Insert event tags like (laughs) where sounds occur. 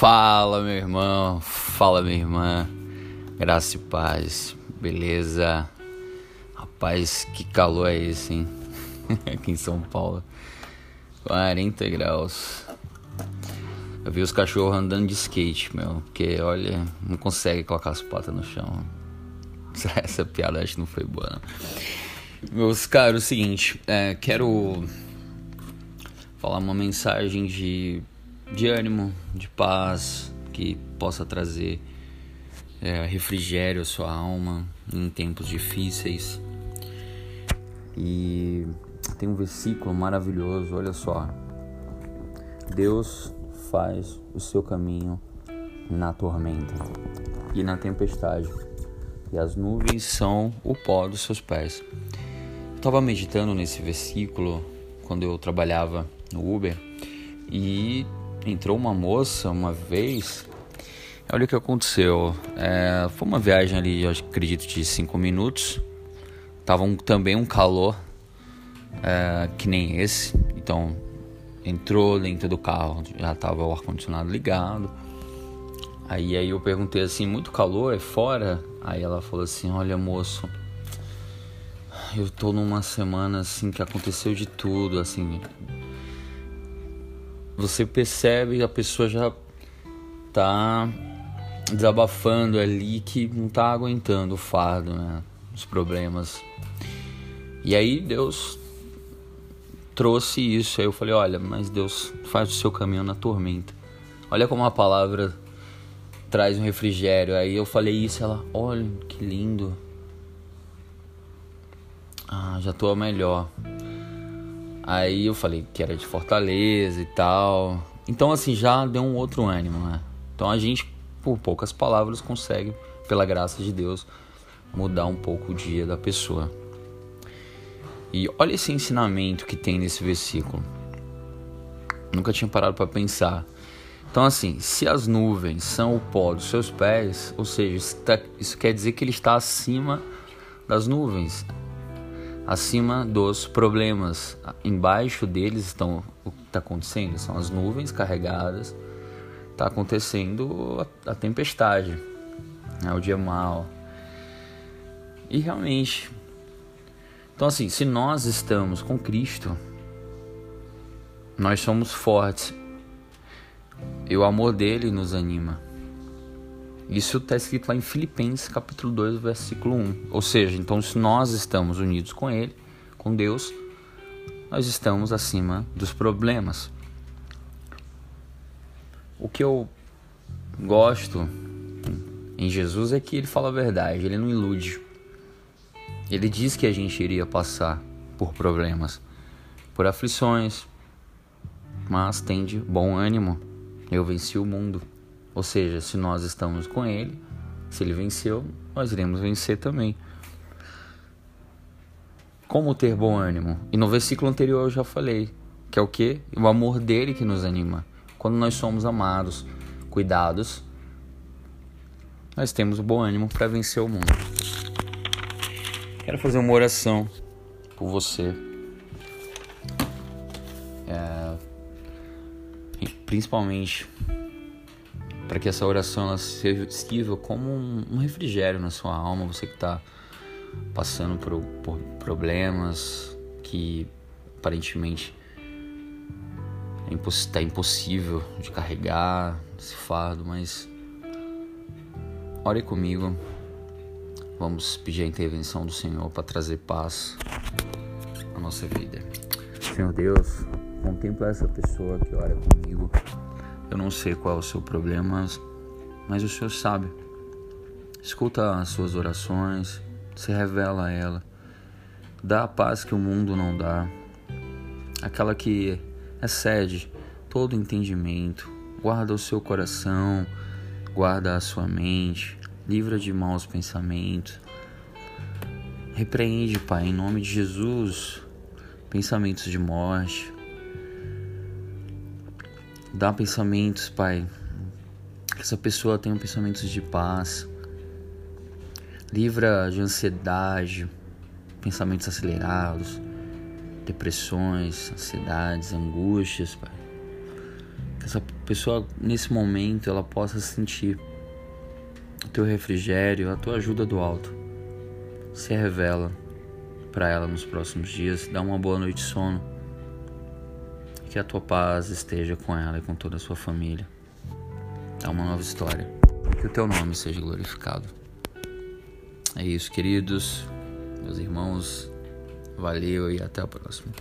Fala, meu irmão. Fala, minha irmã. Graça e paz. Beleza? Rapaz, que calor é esse, hein? (laughs) Aqui em São Paulo. 40 graus. Eu vi os cachorros andando de skate, meu. Porque, olha, não consegue colocar as patas no chão. (laughs) Essa piada acho que não foi boa, não. Meus caros, é o seguinte. É, quero falar uma mensagem de de ânimo, de paz, que possa trazer é, refrigério à sua alma em tempos difíceis. E tem um versículo maravilhoso, olha só. Deus faz o seu caminho na tormenta e na tempestade, e as nuvens são o pó dos seus pés. Eu estava meditando nesse versículo quando eu trabalhava no Uber e entrou uma moça uma vez. Olha o que aconteceu. É, foi uma viagem ali, eu acredito, de 5 minutos. Tava um, também um calor é, que nem esse. Então entrou dentro do carro, já tava o ar-condicionado ligado. Aí, aí eu perguntei assim, muito calor, é fora? Aí ela falou assim, olha moço, eu tô numa semana assim que aconteceu de tudo, assim, você percebe a pessoa já tá desabafando ali que não tá aguentando o fardo, né? Os problemas. E aí Deus trouxe isso. Aí eu falei, olha, mas Deus faz o seu caminho na tormenta. Olha como a palavra traz um refrigério. Aí eu falei isso, ela, olha que lindo. Ah, já tô melhor. Aí eu falei que era de Fortaleza e tal. Então, assim, já deu um outro ânimo, né? Então a gente, por poucas palavras, consegue, pela graça de Deus, mudar um pouco o dia da pessoa. E olha esse ensinamento que tem nesse versículo. Nunca tinha parado para pensar. Então, assim, se as nuvens são o pó dos seus pés, ou seja, isso, tá, isso quer dizer que ele está acima das nuvens acima dos problemas. Embaixo deles estão o que está acontecendo são as nuvens carregadas, está acontecendo a, a tempestade, né, o dia mal. E realmente, então assim, se nós estamos com Cristo, nós somos fortes. E o amor dele nos anima. Isso está escrito lá em Filipenses capítulo 2, versículo 1. Ou seja, então se nós estamos unidos com Ele, com Deus, nós estamos acima dos problemas. O que eu gosto em Jesus é que ele fala a verdade, ele não ilude. Ele diz que a gente iria passar por problemas, por aflições, mas tende bom ânimo. Eu venci o mundo. Ou seja, se nós estamos com Ele, se Ele venceu, nós iremos vencer também. Como ter bom ânimo? E no versículo anterior eu já falei, que é o que? O amor dele que nos anima. Quando nós somos amados, cuidados, nós temos o bom ânimo para vencer o mundo. Quero fazer uma oração por você. É, principalmente para que essa oração ela sirva como um, refrigério na sua alma, você que está passando por, por problemas que aparentemente está é impossível de carregar esse fardo, mas ore comigo. Vamos pedir a intervenção do Senhor para trazer paz à nossa vida. Senhor Deus, contempla essa pessoa que ora comigo. Eu não sei qual é o seu problema, mas o Senhor sabe. Escuta as suas orações, se revela a ela. Dá a paz que o mundo não dá, aquela que excede todo entendimento. Guarda o seu coração, guarda a sua mente, livra de maus pensamentos. Repreende, Pai, em nome de Jesus, pensamentos de morte, Dá pensamentos, Pai. Que essa pessoa tenha pensamentos de paz. Livra de ansiedade, pensamentos acelerados, depressões, ansiedades, angústias, Pai. Que essa pessoa, nesse momento, ela possa sentir o teu refrigério, a tua ajuda do alto. Se revela para ela nos próximos dias, dá uma boa noite de sono. Que a tua paz esteja com ela e com toda a sua família. É uma nova história. Que o teu nome seja glorificado. É isso, queridos, meus irmãos. Valeu e até a próxima.